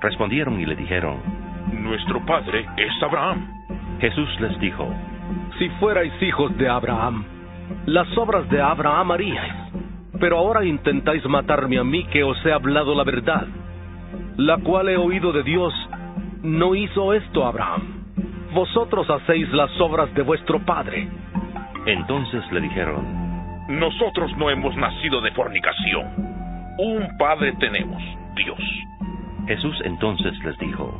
Respondieron y le dijeron, Nuestro padre es Abraham. Jesús les dijo, Si fuerais hijos de Abraham, las obras de Abraham haríais. Pero ahora intentáis matarme a mí que os he hablado la verdad, la cual he oído de Dios. No hizo esto Abraham. Vosotros hacéis las obras de vuestro padre. entonces le dijeron, Nosotros no hemos nacido de fornicación. Un padre tenemos, Dios. Jesús entonces les dijo,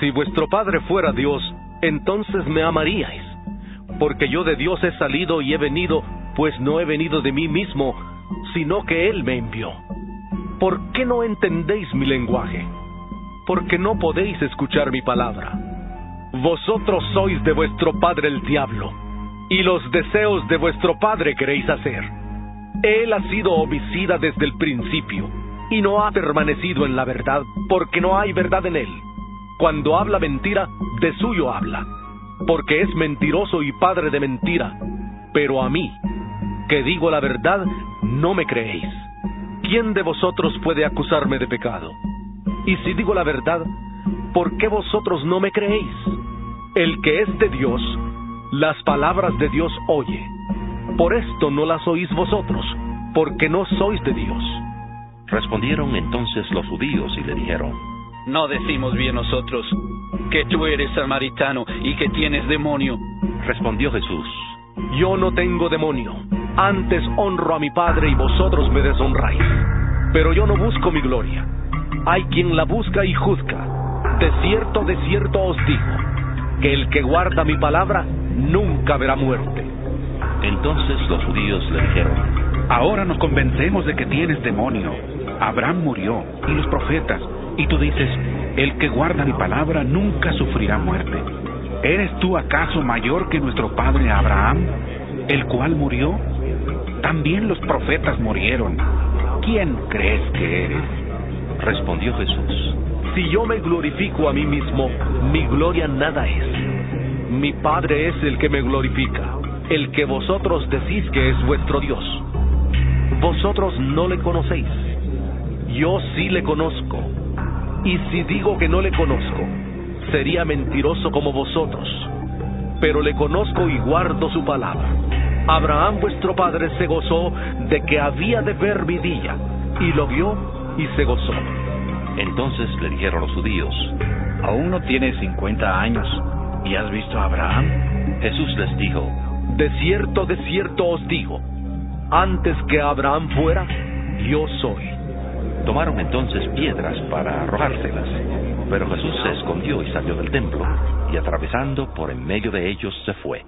Si vuestro padre fuera Dios, entonces me amaríais. Porque yo de Dios he salido y he venido, pues no he venido de mí mismo, sino que Él me envió. ¿Por qué no entendéis mi lenguaje? Porque no podéis escuchar mi palabra. Vosotros sois de vuestro padre el diablo, y los deseos de vuestro padre queréis hacer. Él ha sido homicida desde el principio, y no ha permanecido en la verdad, porque no hay verdad en él. Cuando habla mentira, de suyo habla, porque es mentiroso y padre de mentira. Pero a mí, que digo la verdad, no me creéis. ¿Quién de vosotros puede acusarme de pecado? Y si digo la verdad, ¿por qué vosotros no me creéis? El que es de Dios, las palabras de Dios oye. Por esto no las oís vosotros, porque no sois de Dios. Respondieron entonces los judíos y le dijeron, No decimos bien nosotros que tú eres samaritano y que tienes demonio. Respondió Jesús, Yo no tengo demonio, antes honro a mi Padre y vosotros me deshonráis. Pero yo no busco mi gloria. Hay quien la busca y juzga. De cierto, de cierto os digo, que el que guarda mi palabra nunca verá muerte. Entonces los judíos le dijeron, Ahora nos convencemos de que tienes demonio. Abraham murió y los profetas, y tú dices, el que guarda mi palabra nunca sufrirá muerte. ¿Eres tú acaso mayor que nuestro padre Abraham, el cual murió? También los profetas murieron. ¿Quién crees que eres? respondió Jesús, Si yo me glorifico a mí mismo, mi gloria nada es. Mi Padre es el que me glorifica, el que vosotros decís que es vuestro Dios. Vosotros no le conocéis. Yo sí le conozco. Y si digo que no le conozco, sería mentiroso como vosotros. Pero le conozco y guardo su palabra. Abraham vuestro padre se gozó de que había de ver mi día, y lo vio y se gozó. Entonces le dijeron los judíos, Aún no tienes 50 años y has visto a Abraham. Jesús les dijo, De cierto, de cierto os digo, antes que Abraham fuera, yo soy. Tomaron entonces piedras para arrojárselas, pero Jesús se escondió y salió del templo, y atravesando por en medio de ellos se fue.